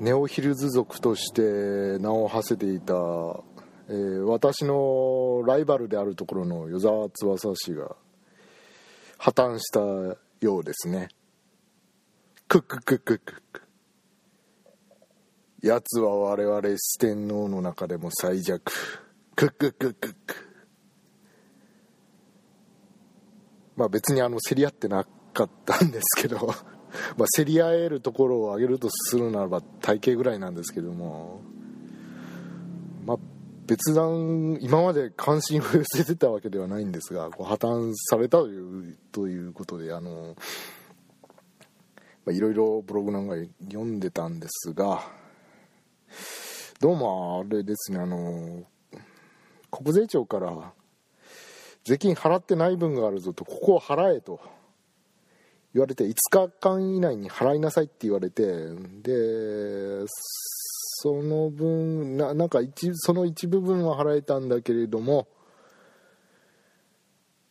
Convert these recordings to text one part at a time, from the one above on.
ネオヒルズ族として名を馳せていた、えー、私のライバルであるところの与沢翼氏が破綻したようですね。クッククッククック。奴は我々四天王の中でも最弱。クッククッククまあ別にあの競り合ってなかったんですけど。まあ競り合えるところを上げるとするならば体型ぐらいなんですけども。まあ別段今まで関心を寄せてたわけではないんですがこう破綻されたというということであのまあいろいろブログなんか読んでたんですがどうもあれですねあの国税庁から税金払ってない分があるぞとここを払えと。言われて5日間以内に払いなさいって言われてでその分ななんか一その一部分は払えたんだけれども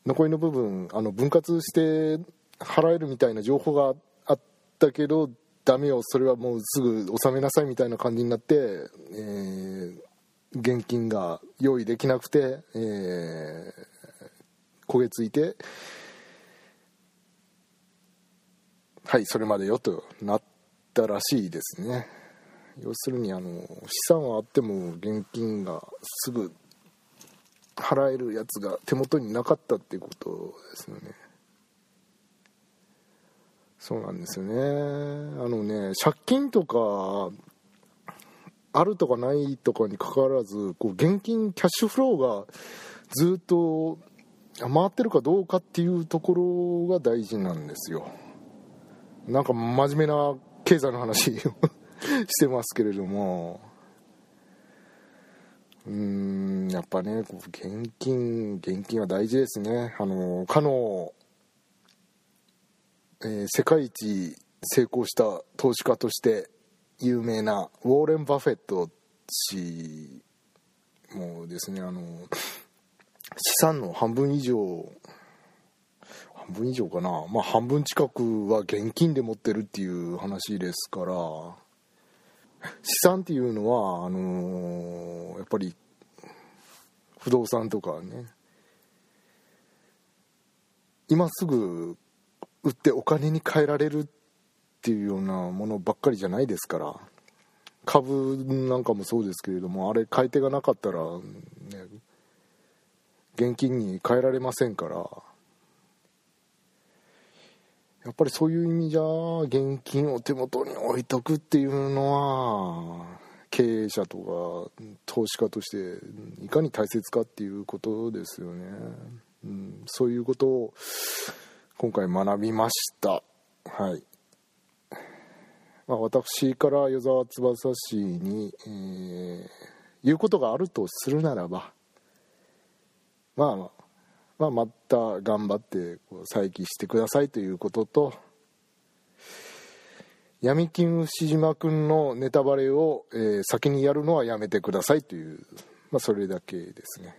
残りの部分あの分割して払えるみたいな情報があったけどダメよそれはもうすぐ納めなさいみたいな感じになって、えー、現金が用意できなくて、えー、焦げついてはいそれまでよとなったらしいですね。要するにあの資産はあっても現金がすぐ払えるやつが手元になかったっていうことですよね。そうなんですよね。あのね借金とかあるとかないとかにかかわらずこう現金キャッシュフローがずっと回ってるかどうかっていうところが大事なんですよ。なんか真面目な経済の話を してますけれども。うんやっぱね現金現金は大事ですね。あのかのえー、世界一成功した投資家として有名なウォーレン・バフェット氏もですねあの資産の半分以上半分以上かな。まあ半分近くは現金で持ってるっていう話ですから。資産っていうのはあのー、やっぱり不動産とかね。今すぐ売ってお金に換えられるっていうようなものばっかりじゃないですから。株なんかもそうですけれどもあれ買い手がなかったら、ね、現金に換えられませんから。やっぱりそういう意味じゃ現金を手元に置いとくっていうのは経営者とか投資家としていかに大切かっていうことですよね、うん、そういうことを今回学びました。はい、まあ、私から与沢翼氏に、えー、言うことがあるとするならばまあまあ、また頑張ってこう再起してくださいということと闇金牛島君のネタバレを、えー、先にやるのはやめてくださいという、まあ、それだけですね。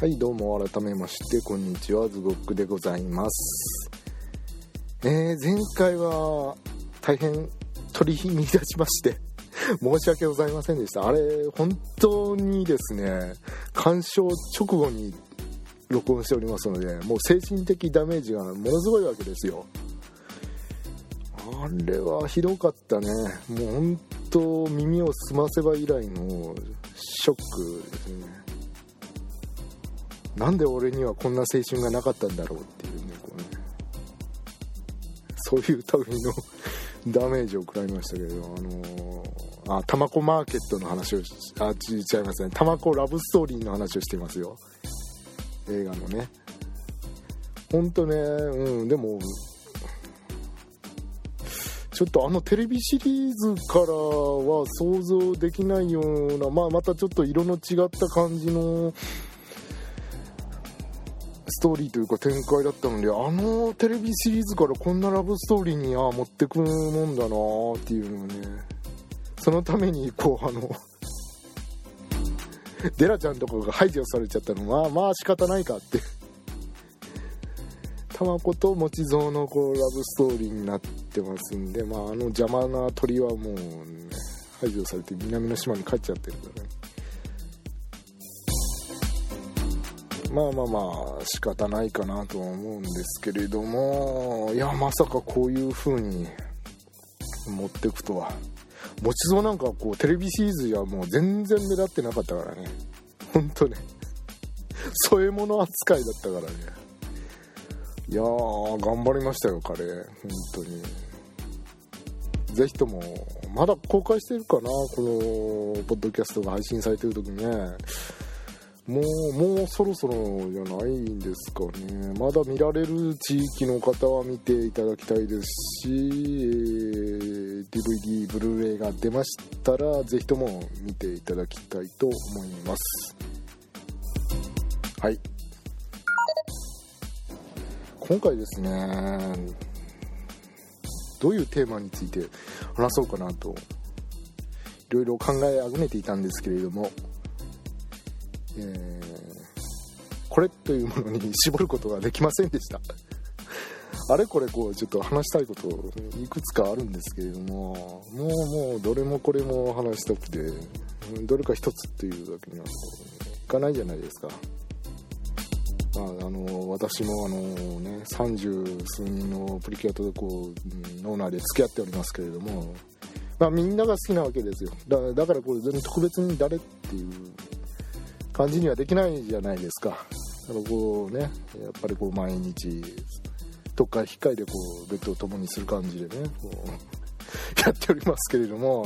はいどうも改めましてこんにちはズゴックでございます。えー、前回は大変取り乱しまして 申し訳ございませんでした。あれ本当にですね鑑賞直後に録音しておりますのでもう精神的ダメージがものすごいわけですよ。あれはひどかったね。もう本当耳を澄ませば以来のショックですね。なんで俺にはこんな青春がなかったんだろうっていうねこうね。そういう類の ダメージを食らいましたけどあのー、あタマコマーケットの話をあ違いますね。タマコラブストーリーの話をしてますよ。映画のね。本当ねうんでもちょっとあのテレビシリーズからは想像できないような、まあ、またちょっと色の違った感じのストーリーというか展開だったのであのテレビシリーズからこんなラブストーリーにあ持ってくもんだなっていうのをねそのためにこうあの デラちゃんとかが排除されちゃったの。まあまあ仕方ないかって。玉子と持ち蔵のこうラブストーリーになってますんで、まあ、あの邪魔な鳥はもう、ね、排除されて南の島に帰っちゃってるからね。まあまあまあ仕方ないかなとは思うんですけれどもいやまさかこういう風に持ってくとは。持ち蔵なんかこうテレビシリーズやもう全然目立ってなかったからね。ほんとね。添え物扱いだったからね。いやー頑張りましたよ彼。本当に。ぜひともまだ公開してるかなこのポッドキャストが配信されてる時ね。もうもうそろそろじゃないんですかね。まだ見られる地域の方は見ていただきたいですし、えー、DVD ブルーレイが出ましたらぜひとも見ていただきたいと思います。はい。今回ですねどういうテーマについて話そうかなといろいろ考えあぐねていたんですけれども。えー、これというものに絞ることができませんでした。あれこれこうちょっと話したいこといくつかあるんですけれどももうもうどれもこれも話したくてどれか一つっていうわけにはいかないじゃないですか。まあ、あの私もあの、ね、30数人のプリキュアとこう脳内で付き合っておりますけれども、まあ、みんなが好きなわけですよ。だだからこれ全然特別に誰っていう感じにはできないじゃないですか。あのこうねやっぱりこう毎日どっか控えでこうベッドを共にする感じでねこう やっておりますけれども、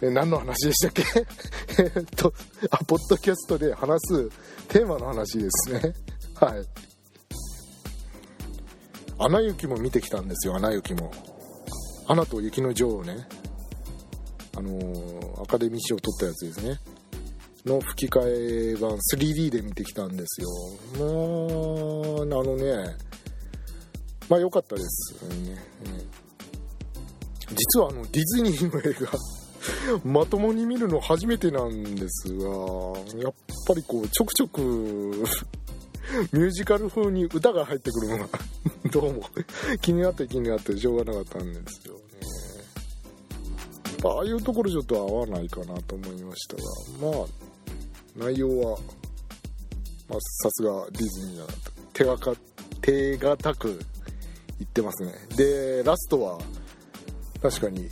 えー、何の話でしたっけ？えっとあポッドキャストで話すテーマの話ですね。はい「アナ雪」も見てきたんですよ「アナ雪」も「アナと雪の女王ね」あのー、アカデミー賞を取ったやつですね。の吹き替え版 3D で見てきたんですよ。もうあのねまあ良かったですね、実はあのディズニーの映画 まともに見るの初めてなんですがやっぱりこうちょくちょく ミュージカル風に歌が入ってくるのが どうも気になって気になってしょうがなかったんですよね。ああいうところちょっと合わないかなと思いましたがまあ内容は、ま、さすがディズニーだなと手がか手堅く言ってますね。でラストは確かに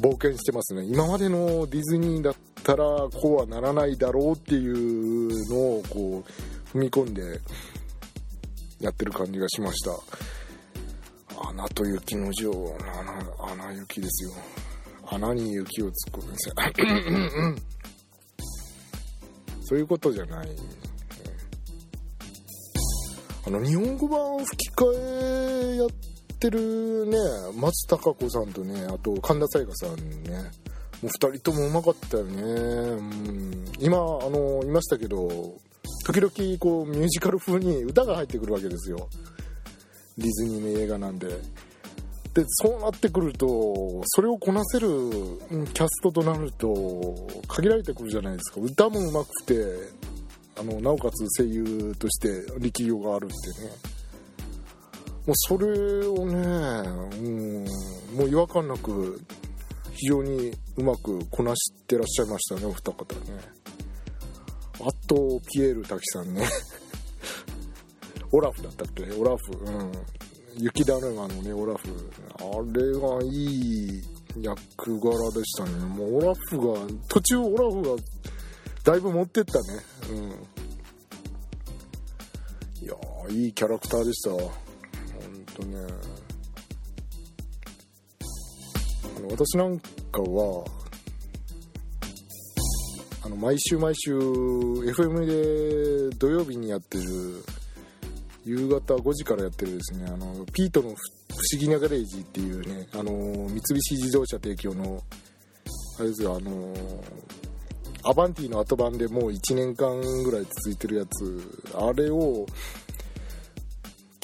冒険してますね。今までのディズニーだったらこうはならないだろうっていうのをこう踏み込んでやってる感じがしました「アナと雪の女王」アナ雪ですよ。穴に雪を突っ込むんですよそういうことじゃない、あの日本語版吹き替えやってるね松たか子さんとねあと神田沙也加さんねもう2人ともうまかったよね、うん、今あのいましたけど時々こうミュージカル風に歌が入ってくるわけですよ。ディズニーの映画なんで。でそうなってくるとそれをこなせるキャストとなると限られてくるじゃないですか。歌もうまくてあのなおかつ声優として力量があるってね。もうそれをね、うん、もう違和感なく非常にうまくこなしてらっしゃいましたねお二方ね。あとピエール滝さんね。オラフだったっけ？オラフうん。雪だるまのねオラフ。あれがいい役柄でしたね。もうオラフが途中オラフがだいぶ持ってったね。うん。いやいいキャラクターでした。本当ね。あの私なんかはあの毎週毎週 FM で土曜日にやってる夕方5時からやってるですねあのピートの不思議なガレージっていうねあの三菱自動車提供のあれですよあのアバンティの後版でもう1年間ぐらい続いてるやつあれを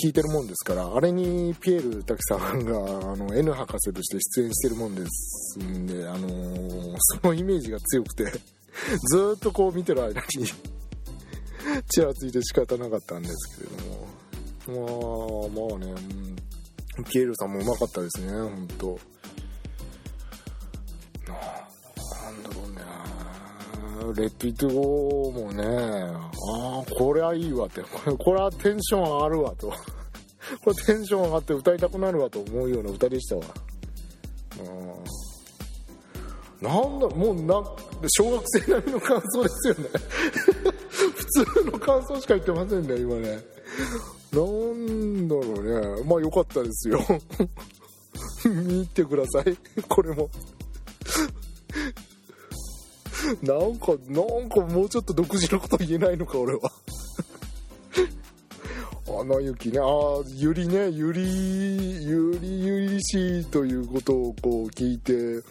聞いてるもんですからあれにピエール滝さんがあの N 博士として出演してるもんですんで、あのそのイメージが強くてずっとこう見てる間にちらついて仕方なかったんですけれども。あまあね、うん。ピエールさんもうまかったですね本当なんだろうね。レッド・イット・もねああこれはいいわって。こ れこれはテンション上がるわと。これテンション上がって歌いたくなるわと思うような歌でしたわ。うんなんだもうな小学生並みの感想ですよね。普通の感想しか言ってませんね今ね。なんだろうね。まあ良かったですよ。見てください。これも。なんかなんかもうちょっと独自のこと言えないのか俺は。アナ雪ね。ああゆりね。ゆりゆりゆりしいということをこう聞いて。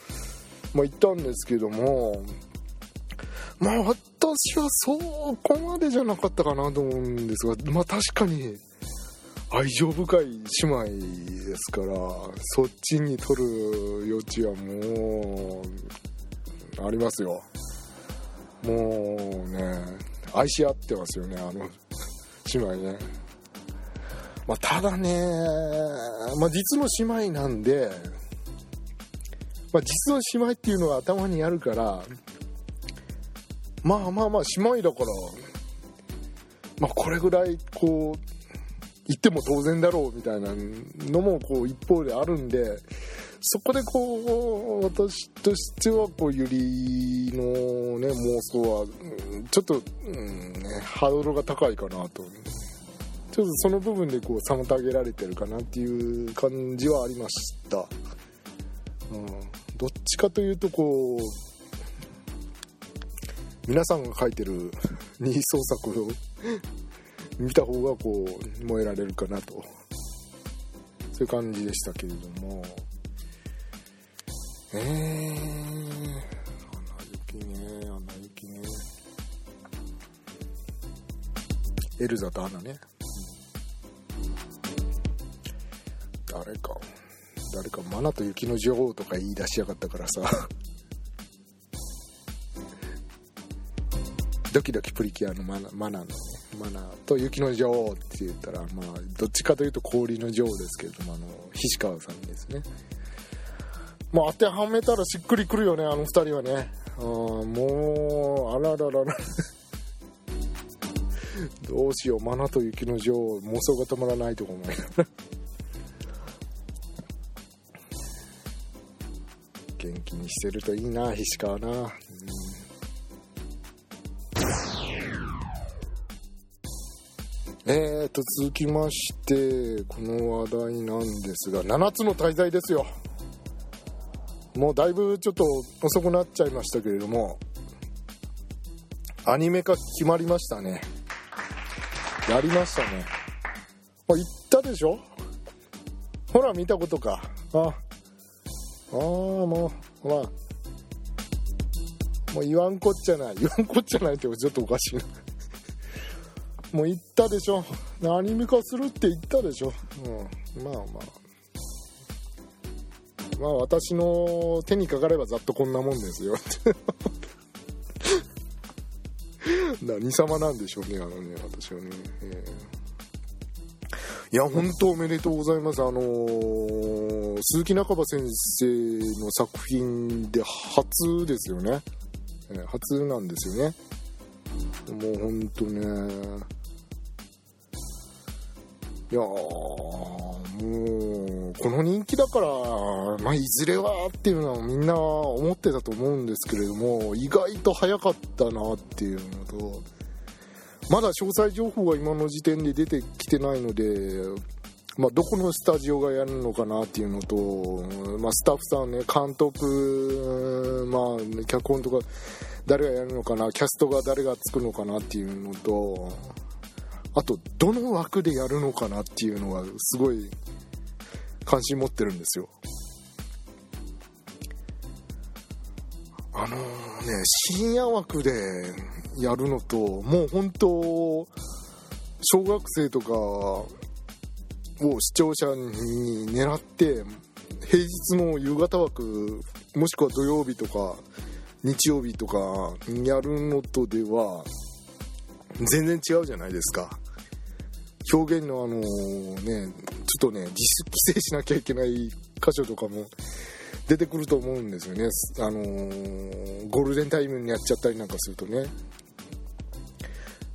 まあ言ったんですけども。まあ私はそこまでじゃなかったかなと思うんですが。まあ確かに。愛情深い姉妹ですからそっちに取る余地はもうありますよ。もうね愛し合ってますよねあの姉妹ね。まあただねまあ実の姉妹なんでまあ実の姉妹っていうのが頭にあるからまあまあまあ姉妹だからまあこれぐらいこう言っても当然だろうみたいなのもこう一方であるんでそこでこう私としてはこうゆりのね妄想はちょっと、うんね、ハードルが高いかなと。ちょっとその部分でこう妨げられてるかなっていう感じはありました、うん、どっちかというとこう皆さんが書いてる二創作を見た方がこう燃えられるかなと。そういう感じでしたけれども。えー、アナ雪ねアナ雪ね。エルザとアナね、誰か誰かマナと雪の女王とか言い出しやがったからさ。ドキドキプリキュアのマナマナの。ねマナと雪の女王って言ったらまあどっちかというと氷の女王ですけれどもあの菱川さんですね。まあ当てはめたらしっくりくるよねあの二人はね。あもうあらららら。どうしようマナと雪の女王妄想が止まらないとか思いながら元気にしてるといいな菱川な、えーと続きましてこの話題なんですが7つの大罪ですよ。もうだいぶちょっと遅くなっちゃいましたけれどもアニメ化決まりましたね。やりましたね。あ言ったでしょ？ほら見たことか。あああもうほらもう言わんこっちゃない。言わんこっちゃないってちょっとおかしいな。もう言ったでしょ。アニメ化するって言ったでしょ、うん、まあまあ。まあ私の手にかかればざっとこんなもんですよ。っ て何様なんでしょうねあのね私はね、えー。いや本当おめでとうございます。あのー鈴木中葉先生の作品で初ですよね、え初なんですよね。もうほんとね。いやーもうこの人気だから、まあ、いずれはっていうのはみんな思ってたと思うんですけれども意外と早かったなっていうのとまだ詳細情報が今の時点で出てきてないので、まあ、どこのスタジオがやるのかなっていうのと、まあ、スタッフさんね監督、まあ、脚本とか誰がやるのかなキャストが誰がつくのかなっていうのとあとどの枠でやるのかなっていうのはすごい関心持ってるんですよ。あの、ね深夜枠でやるのともう本当小学生とかを視聴者に狙って平日の夕方枠もしくは土曜日とか日曜日とかやるのとでは全然違うじゃないですか。表現のあのねちょっとね自主規制しなきゃいけない箇所とかも出てくると思うんですよね。あのゴールデンタイムにやっちゃったりなんかするとね。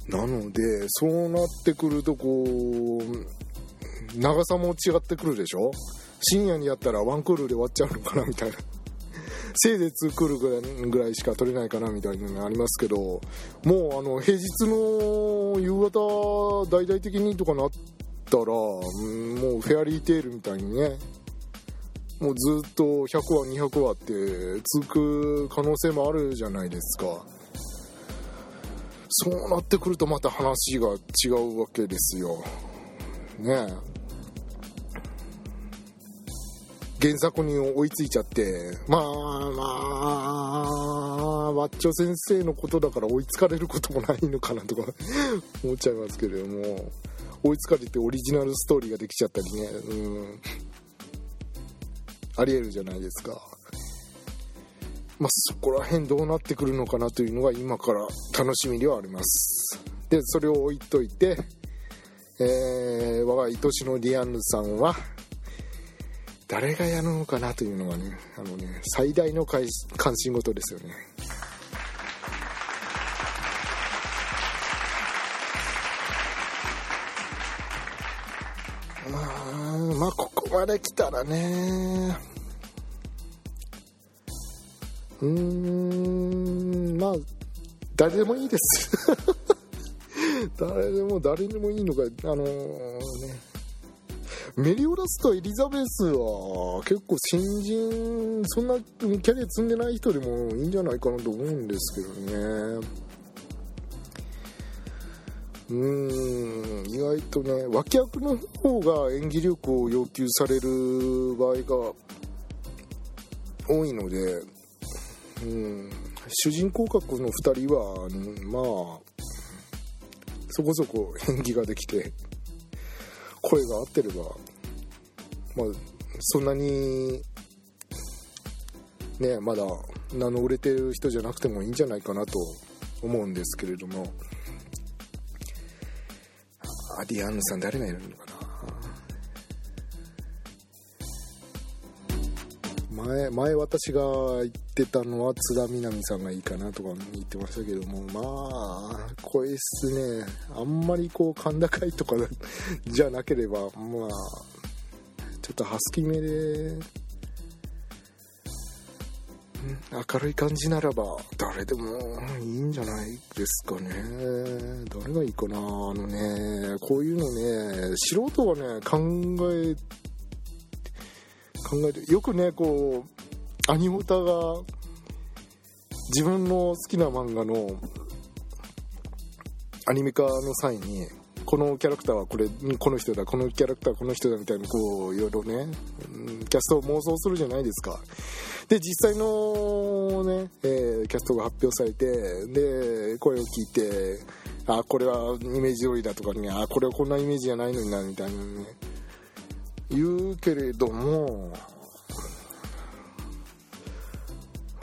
なのでそうなってくるとこう長さも違ってくるでしょ？深夜にやったらワンクールで終わっちゃうのかなみたいな。せいぜい2クールぐらいしか取れないかなみたいなのがありますけどもうあの平日の夕方大々的にとかなったらもうフェアリーテールみたいにねもうずっと100話200話って続く可能性もあるじゃないですか。そうなってくるとまた話が違うわけですよ。ねえ。原作に追いついちゃってまあまあワッチョ先生のことだから追いつかれることもないのかなとか 思っちゃいますけれども追いつかれてオリジナルストーリーができちゃったりね。うん。ありえるじゃないですか。まあそこら辺どうなってくるのかなというのが今から楽しみではあります。でそれを置いといてえー、我が愛しのディアンヌさんは誰がやるのかなというのがねあのね最大の関心事ですよね。まあまあここまで来たらね。うーんまあ誰でもいいです。誰でも誰でもいいのかあのー、ね。メリオラスとエリザベスは結構新人そんなキャリア積んでない人でもいいんじゃないかなと思うんですけどね。うん意外とね脇役の方が演技力を要求される場合が多いのでうん主人公格の2人はまあそこそこ演技ができて声が合ってればまあそんなにねまだ名の売れてる人じゃなくてもいいんじゃないかなと思うんですけれども。アディアンヌさん誰がいるのか前前私が言ってたのは津田みなみさんがいいかなとか言ってましたけどもまあ声質ね。あんまりこう甲高いとかじゃなければまあちょっとハスキーめで明るい感じならば誰でもいいんじゃないですかね。誰がいいかなあのねこういうのね素人はね考え考えてよくねこうアニオタが自分の好きな漫画のアニメ化の際にこのキャラクターはこれこの人だこのキャラクターはこの人だみたいにこういろいろねキャストを妄想するじゃないですか。で実際のね、えー、キャストが発表されてで声を聞いてあこれはイメージ通りだとかねあこれはこんなイメージじゃないのになみたいなね。言うけれども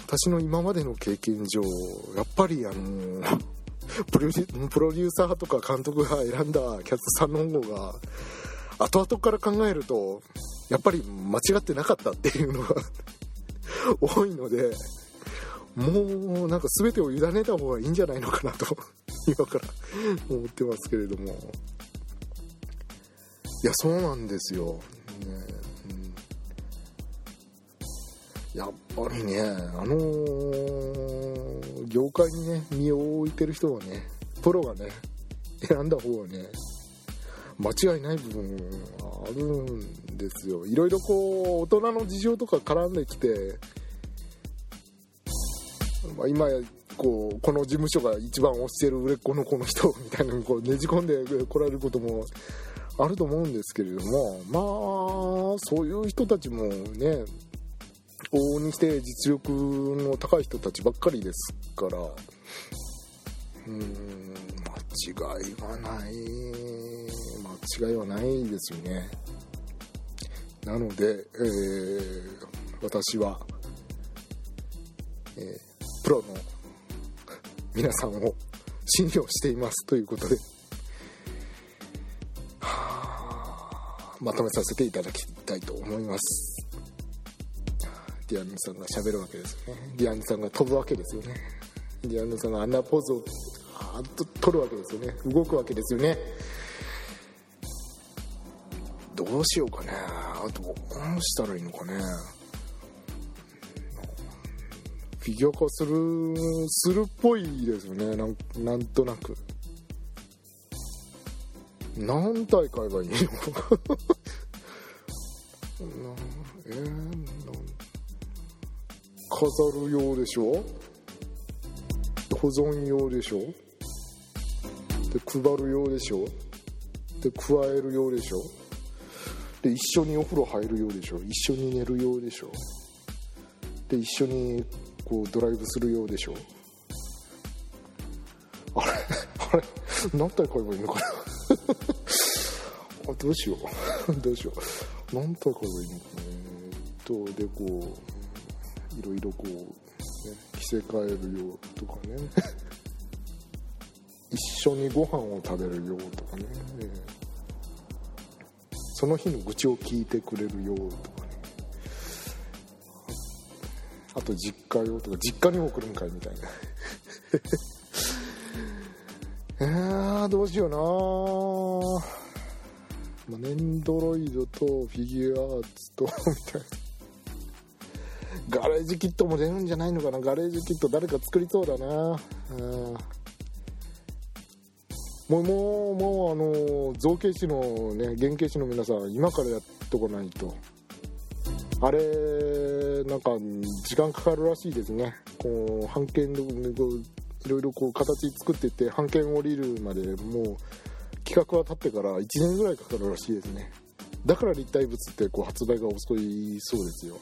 私の今までの経験上やっぱりあの プロデューサーとか監督が選んだキャストさんの方が後々から考えるとやっぱり間違ってなかったっていうのが 多いのでもうなんか全てを委ねた方がいいんじゃないのかなと 今から思ってますけれども。いやそうなんですよ。ね、うん。やっぱりねあのー業界にね身を置いてる人はねプロがね選んだ方はね間違いない部分あるんですよ。いろいろこう大人の事情とか絡んできて、まあ、今やこうこの事務所が一番推してる売れっ子のこの人みたいなのにこうねじ込んでこられることもあると思うんですけれどもまあそういう人たちもね往々にして実力の高い人たちばっかりですからうん間違いはない間違いはないですよね。なので、えー、私は、えー、プロの皆さんを信用していますということで。まとめさせていただきたいと思います。ディアンヌさんがしゃべるわけですよね。ディアンヌさんが飛ぶわけですよね。ディアンヌさんがあんなポーズをあっと取るわけですよね。動くわけですよね。どうしようかね。あとどうしたらいいのかね。フィギュア化するするっぽいですよね。なんなんとなく。何体買えばいいのえー、飾るようでしょ？保存用でしょ？で配るようでしょ？で加えるようでしょ？で一緒にお風呂入るようでしょ？一緒に寝るようでしょ？で一緒にこうドライブするようでしょ？あれ？あれ？何体買えばいいのかなあどうしよう。どうしよう。何体買えばいいのかねとでこういろいろこう、ね、着せ替えるよとかね。一緒にご飯を食べるよとかね。その日の愚痴を聞いてくれるよとかね。あと実家よとか実家にも来るんかいみたいな。えー、どうしようなまあ、ネンドロイドとフィギュアーツとみたいな。ガレージキットも出るんじゃないのかな？ガレージキット誰か作りそうだな。うん。もうもうもうあの造形師のね原型師の皆さん今からやっとかないと。あれなんか時間かかるらしいですね。こう版権でいろいろこう形作ってて版権降りるまでもう企画は立ってから1年ぐらいかかるらしいですね。だから立体物ってこう発売が遅いそうですよ。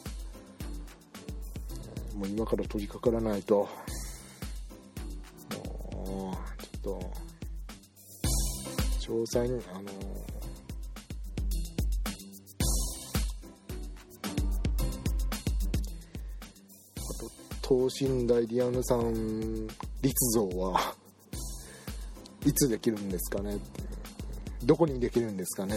もう今から取り掛からないと。もうちょっと詳細にあのあと等身大ディアヌさん立像はいつできるんですかねどこにできるんですかね。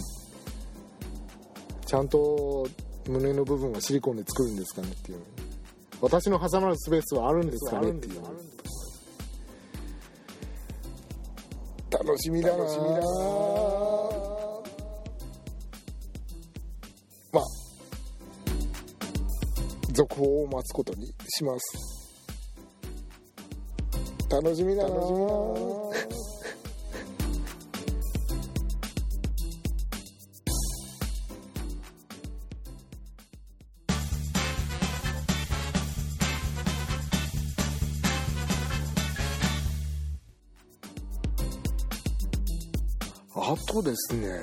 ちゃんと胸の部分はシリコンで作るんですかねっていう。私の挟まるスペースはあるんですかねっていう。楽しみだな。楽しみだなまあ続報を待つことにします。楽しみだな。楽しみだな。とですね。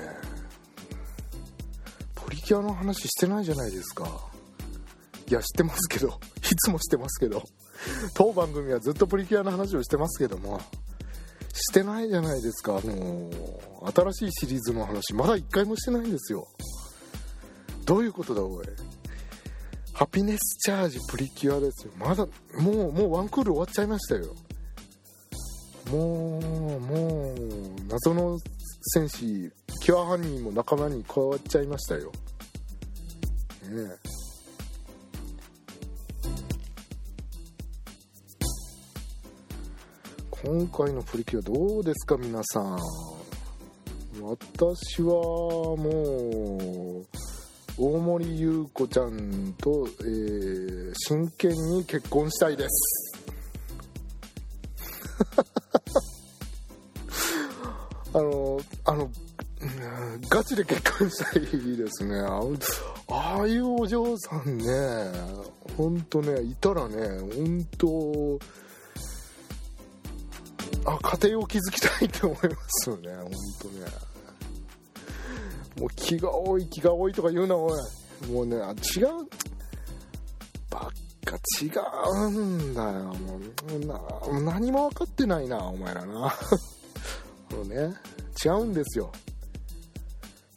プリキュアの話してないじゃないですか。いや知ってますけど。いつもしてますけど。当番組はずっとプリキュアの話をしてますけども。してないじゃないですか。あの新しいシリーズの話まだ1回もしてないんですよ。どういうことだおい。ハピネスチャージプリキュアですよ。まだもうもうワンクール終わっちゃいましたよ。もうもう謎の戦士キュア犯人も仲間に加わっちゃいましたよ。ね今回のプリキュアどうですか皆さん。私はもう大森優子ちゃんと、えー、真剣に結婚したいです。で結婚したいですね。ああいうお嬢さんねほんとねいたらね本当あ家庭を築きたいって思いますよね。本当ね。もう気が多い気が多いとか言うなおい。もうね違う。ばっか違うんだよ。もうな何も分かってないなお前らな。もうね違うんですよ。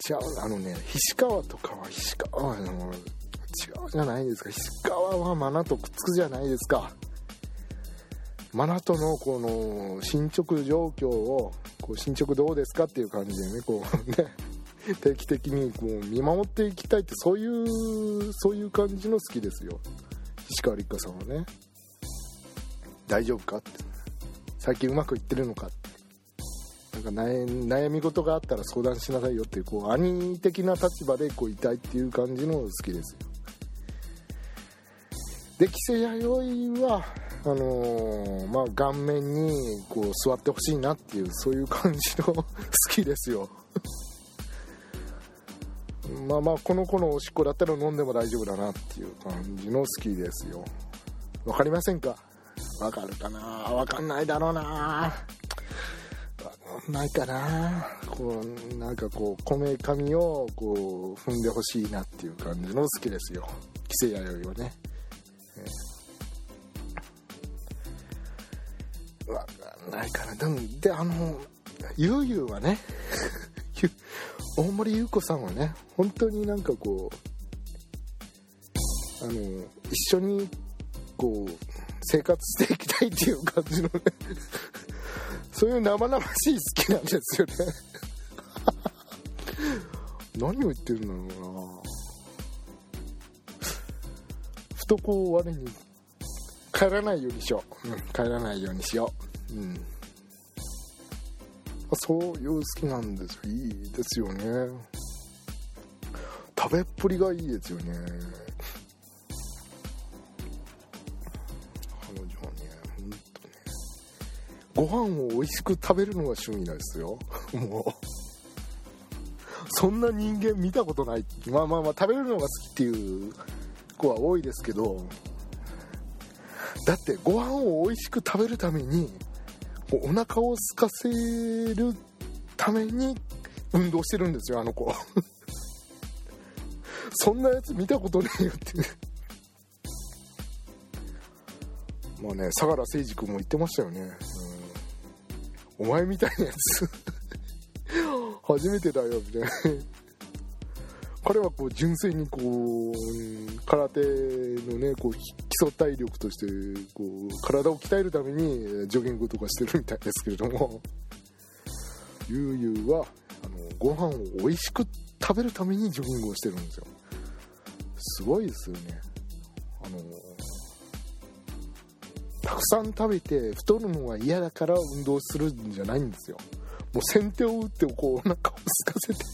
違うあのね菱川とかは菱川は違うじゃないですか。菱川はマナとくっつくじゃないですか。マナとのこの進捗状況をこう進捗どうですかっていう感じでねこうね 定期的にこう見守っていきたいってそういうそういう感じの好きですよ。石川立花さんはね。大丈夫かって。最近うまくいってるのかって。なんか悩み事があったら相談しなさいよっていうこう兄的な立場でこういたいっていう感じの好きです。よで規制弥生はあのー、まあ顔面にこう座ってほしいなっていうそういう感じの好きですよ。まあまあこの子のおしっこだったら飲んでも大丈夫だなっていう感じの好きですよ。わかりませんか？わかるかな？わかんないだろうな。ないかな。こうなんかこうこめかみをこう踏んでほしいなっていう感じの好きですよ規制弥生はね、えー、わかんないかなでもであのゆうゆうはね大森優子さんはね本当になんかこうあの一緒にこう生活していきたいっていう感じのねそういう生々しい好きなんですよね。何を言ってるんだろうな。ふとこう我に帰らないようにしよう、うん、帰らないようにしよう。うん。そういう好きなんですよ。いいですよね。食べっぷりがいいですよね。ご飯を美味しく食べるのが趣味なんですよ。もう。そんな人間見たことない。まあまあまあ食べるのが好きっていう子は多いですけど。だってご飯を美味しく食べるためにお腹を空かせるために運動してるんですよあの子。そんなやつ見たことねえよって。まあね相良誠司君も言ってましたよね、お前みたいなやつ。初めてだよみたいな。彼はこう純粋にこう空手のねこう基礎体力としてこう体を鍛えるためにジョギングとかしてるみたいですけれども。ゆうゆうはあのご飯を美味しく食べるためにジョギングをしてるんですよ。すごいですよね。あのたくさん食べて太るのが嫌だから運動するんじゃないんですよ。もう先手を打ってこうお腹を空かせて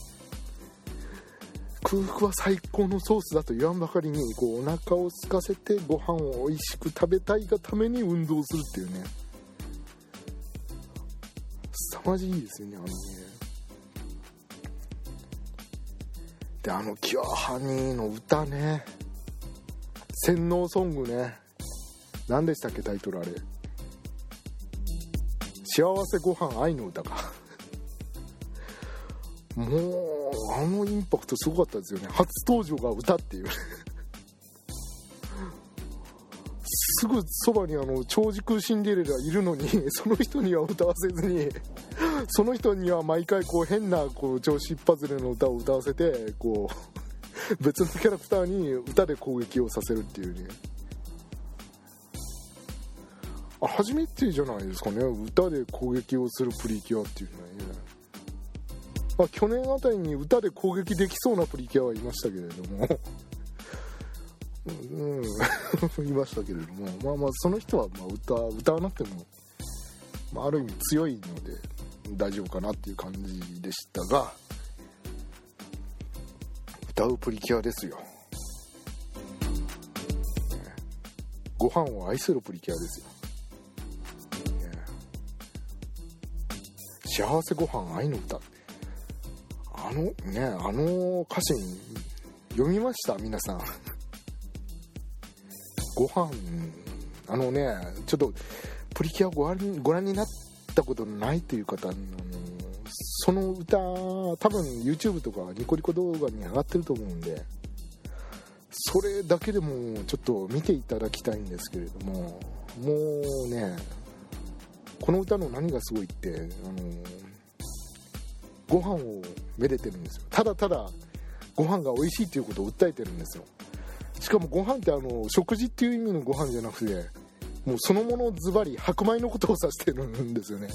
空腹は最高のソースだと言わんばかりにこうお腹を空かせてご飯を美味しく食べたいがために運動するっていうね。凄まじいですよね。あのね。であの「キュアハニー」の歌ね。洗脳ソングね。何でしたっけタイトルあれ。幸せご飯愛の歌か。もうあのインパクトすごかったですよね。初登場が歌っていう。すぐそばにあの超時空シンデレラいるのにその人には歌わせずにその人には毎回こう変なこう調子一発での歌を歌わせてこう別のキャラクターに歌で攻撃をさせるっていうね。初めてじゃないですかね。歌で攻撃をするプリキュアっていうのはね。まあ、去年あたりに歌で攻撃できそうなプリキュアはいましたけれども。うん、いましたけれども。まあまあその人はま歌歌わなくても、まあ、ある意味強いので大丈夫かなっていう感じでしたが。歌うプリキュアですよ、ご飯を愛するプリキュアですよ、幸せご飯愛の歌。あのねあの歌詞読みました？皆さん。ご飯。あのねちょっとプリキュアご覧ご覧になったことないという方のその歌多分 YouTube とかニコニコ動画に上がってると思うんでそれだけでもちょっと見ていただきたいんですけれどももうねこの歌の何がすごいってあのご飯をめでてるんですよ。ただただご飯が美味しいっていうことを訴えてるんですよ。しかもご飯ってあの食事っていう意味のご飯じゃなくてもうそのものズバリ白米のことを指してるんですよね。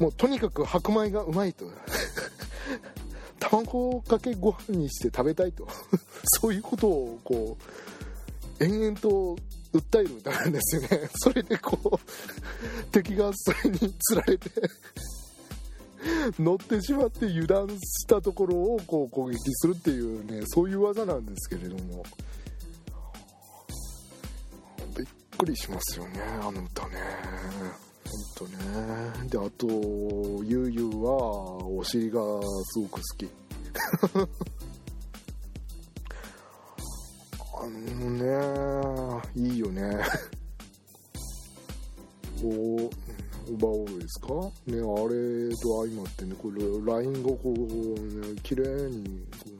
もうとにかく白米がうまいと。卵かけご飯にして食べたいと。そういうことをこう延々と訴える歌なんですよね。それでこう敵がそれにつられて乗ってしまって油断したところをこう攻撃するっていうねそういう技なんですけれども。びっくりしますよねあの歌ね。ほんとね。であとゆうゆうはお尻がすごく好き。あのねいいよね。おオーバーオールですか？ねあれと相まってねこれラインがこうね綺麗にこ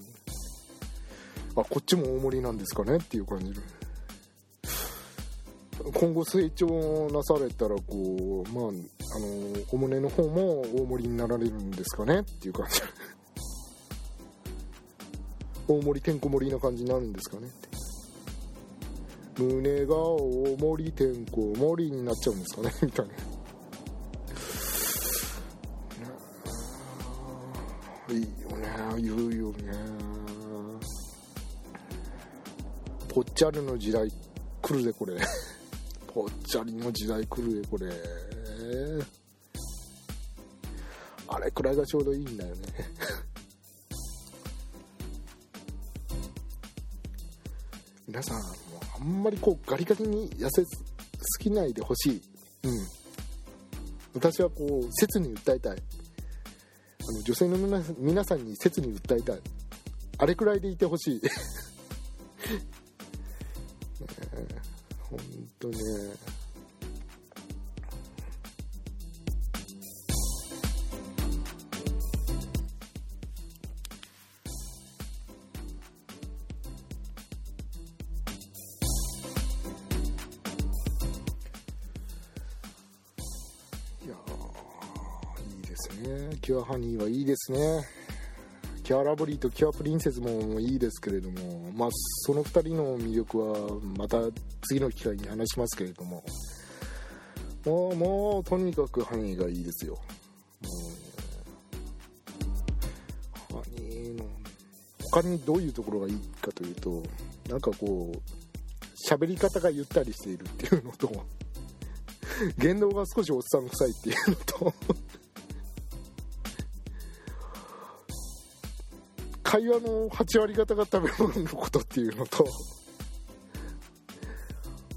うあこっちも大盛りなんですかね？っていう感じ。今後成長なされたらこうまああのお胸の方も大盛りになられるんですかね？っていう感じ。大盛りてんこ盛りな感じになるんですかね？って胸が大盛りてんこ盛りになっちゃうんですかね みたいな。いいよね言うよね。ぽっちゃりの時代来るぜこれ。ぽっちゃりの時代来るぜこれ。あれくらいがちょうどいいんだよね。皆さんあんまりこうガリガリに痩せすぎないでほしい。うん。私はこう切に訴えたい。あの女性の皆皆さんに切に訴えたい。あれくらいでいてほしい。ねえほんとね。キュアハニーはいいですね。キュアラブリーとキュアプリンセスもいいですけれどもまあその2人の魅力はまた次の機会に話しますけれども。もうもうとにかくハニーがいいですよ。うねハニーの他にどういうところがいいかというとなんかこう喋り方がゆったりしているっていうのと 言動が少しおっさん臭いっていうのと会話の8割方が食べ物のことっていうのと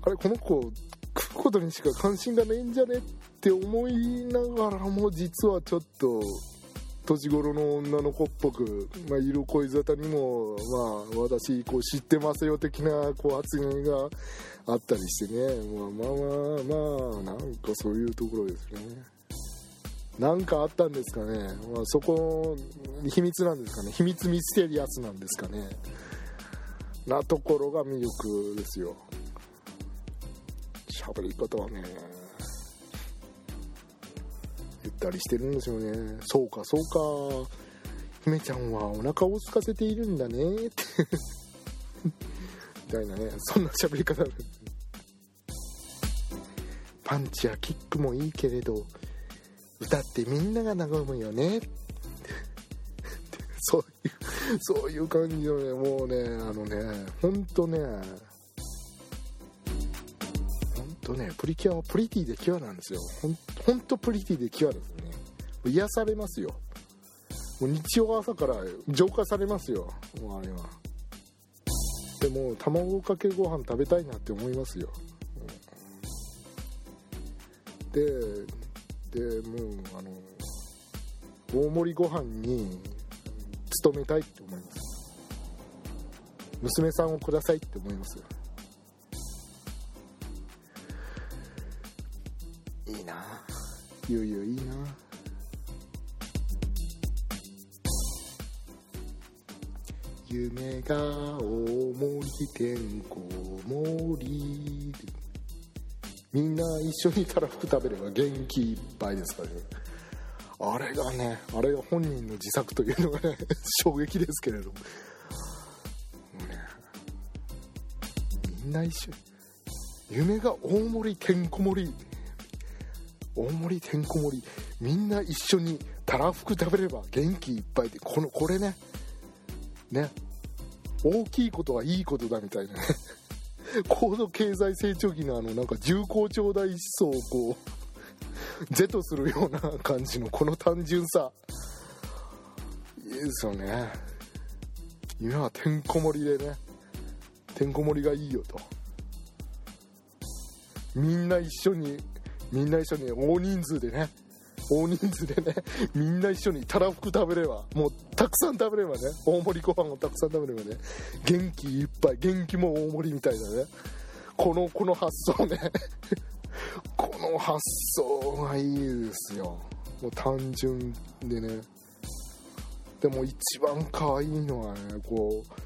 あれこの子食うことにしか関心がないんじゃねって思いながらも実はちょっと年頃の女の子っぽく、まあ、色恋沙汰にも、まあ、私こう知ってますよ的なこう発言があったりしてね、まあ、まあまあまあなんかそういうところですね。なんかあったんですかね、まあ、そこ秘密なんですかね。秘密ミステリアスなんですかね。なところが魅力ですよ。喋り方はね。ゆったりしてるんですよね。そうかそうか。姫ちゃんはお腹を空かせているんだね。っ てみたいなね。そんな喋り方。パンチやキックもいいけれど。歌ってみんなが和むよね。そういうそういう感じのね。もうねあのねほんとねほんとねプリキュアはプリティでキュアなんですよ。ほんほんとプリティでキュアですね。癒されますよ。もう日曜朝から浄化されますよ。もうあれは。でも卵かけご飯食べたいなって思いますよ、うん、ででもうあの大盛りご飯に勤めたいって思います。娘さんをくださいって思いますよ。いいな。ゆうゆういいな。夢が大盛りてんこ盛りみんな一緒にたらふく食べれば元気いっぱいですからね。あれがねあれが本人の自作というのがね 衝撃ですけれども。ね。みんな一緒夢が大盛りてんこ盛り。大盛りてんこ盛り。みんな一緒にたらふく食べれば元気いっぱいでこのこれね。ね。大きいことはいいことだみたいなね。高度経済成長期のあのなんか重厚長大思想をこう 是とするような感じのこの単純さ。いいですよね。今はてんこ盛りでねてんこ盛りがいいよと。みんな一緒にみんな一緒に大人数でね大人数でねみんな一緒にたらふく食べればもうたくさん食べればね大盛りご飯をたくさん食べればね元気いっぱい元気も大盛りみたいなね。このこの発想ね。この発想がいいですよ。もう単純でね。でも一番可愛いのはねこう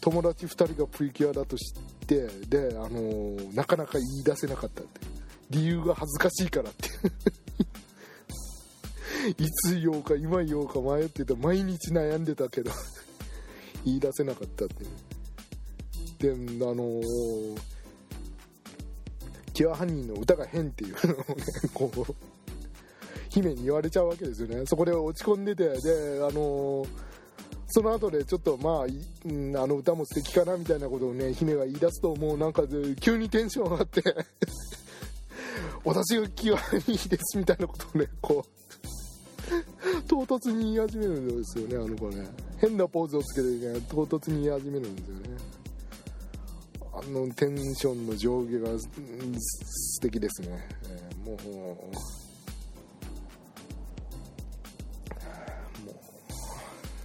友達2人がプリキュアだと知ってであのー、なかなか言い出せなかったって理由が恥ずかしいからって。いつ言おうか今言おうか迷ってた毎日悩んでたけど。言い出せなかったってであのー、キュアハニーの歌が変っていうのをねこう姫に言われちゃうわけですよね。そこで落ち込んでてであのー、その後でちょっとまあ、うん、あの歌も素敵かなみたいなことをね姫が言い出すともうなんか急にテンション上がって。私が気はいいですみたいなことをねこう唐突に言い始めるんですよねあの子ね。変なポーズをつけてね唐突に言い始めるんですよね。あのテンションの上下が素敵ですね、えー、もうも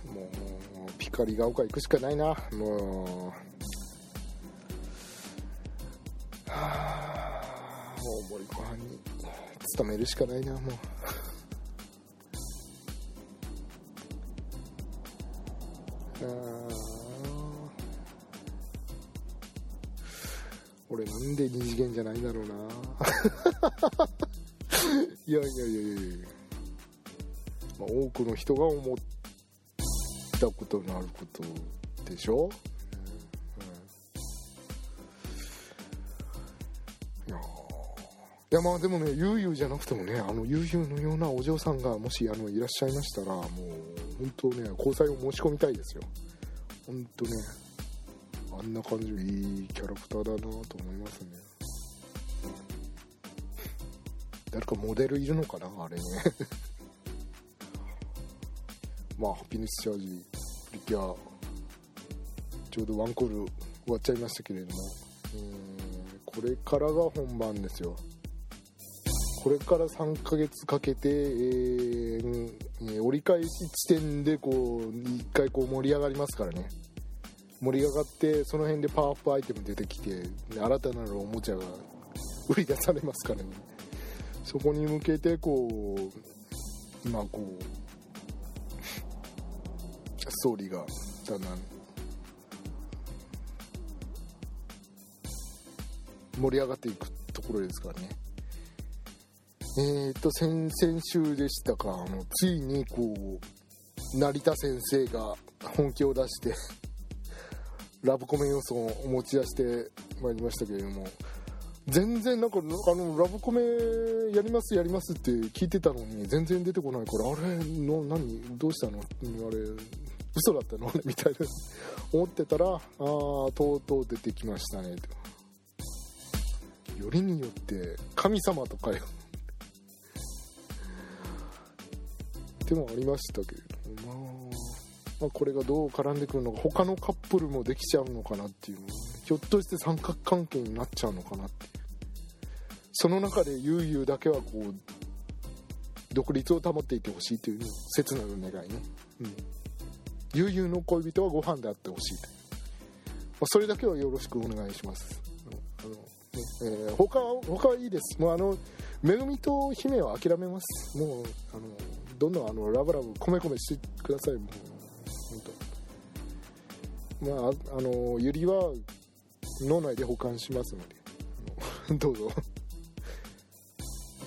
うもうピカリが丘行くしかないなもうはあもう森ご飯に勤めるしかないなもう。あ俺なんで二次元じゃないんだろうな。いやいやいやいやいや、まあ、多くの人が思ったことのあることでしょ、いやまあでもねゆうゆうじゃなくてもねあのゆうゆうのようなお嬢さんがもしあのいらっしゃいましたらもう本当ね交際を申し込みたいですよ。本当ねあんな感じのいいキャラクターだなと思いますね。誰かモデルいるのかなあれね。まあハピネスチャージプリキュアちょうどワンクール終わっちゃいましたけれども。これからが本番ですよ。これから3ヶ月かけて、えー、折り返し地点でこう1回こう盛り上がりますからね。盛り上がってその辺でパワーアップアイテム出てきて新たなるおもちゃが売り出されますからね。そこに向けてこうまあこうストーリーがだんだん盛り上がっていくところですからね。えっ、ー、と先々週でしたか。あのついにこう成田先生が本気を出して ラブコメ要素を持ち出してまいりましたけれども。全然なんかあのラブコメやりますやりますって聞いてたのに全然出てこないからあれの何どうしたの？あれ嘘だったの？みたいな。思ってたらああとうとう出てきましたねと。よりによって神様とかよ。でもありましたけれども、まあ、まあこれがどう絡んでくるのか他のカップルもできちゃうのかなっていうひょっとして三角関係になっちゃうのかなっていう。その中でゆうゆうだけはこう独立を保っていてほしいという切なる願いね、うん、ゆうゆうの恋人はご飯であってほしいという、まあ、それだけはよろしくお願いします、あのねえー、他は他はいいです。もうあのめぐみと姫は諦めます。もうあのどんどんあのラブラブ米米してください。もう本当まああのゆりは脳内で保管しますので。どうぞ。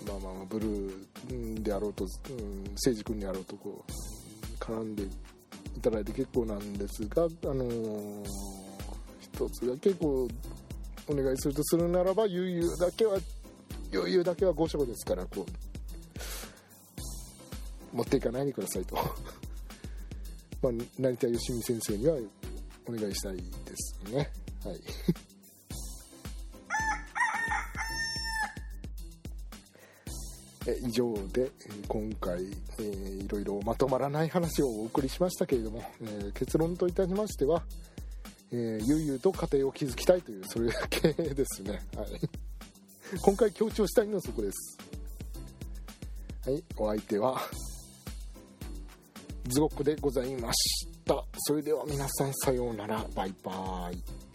まあまあまあブルーであろうと、うん、誠司君であろうとこう絡んでいただいて結構なんですがあのー、一つだけこうお願いするとするならば悠々だけは余裕だけは5色ですからこう。持っていかないでくださいと。まあ成田義美先生にはお願いしたいですね。はい。以上で今回、えー、いろいろまとまらない話をお送りしましたけれども、えー、結論といたしましては、えー、ゆうと家庭を築きたいというそれだけですね、はい、今回強調したいのはそこです。はい。お相手はズゴックでございました。それでは皆さんさようなら。バイバーイ。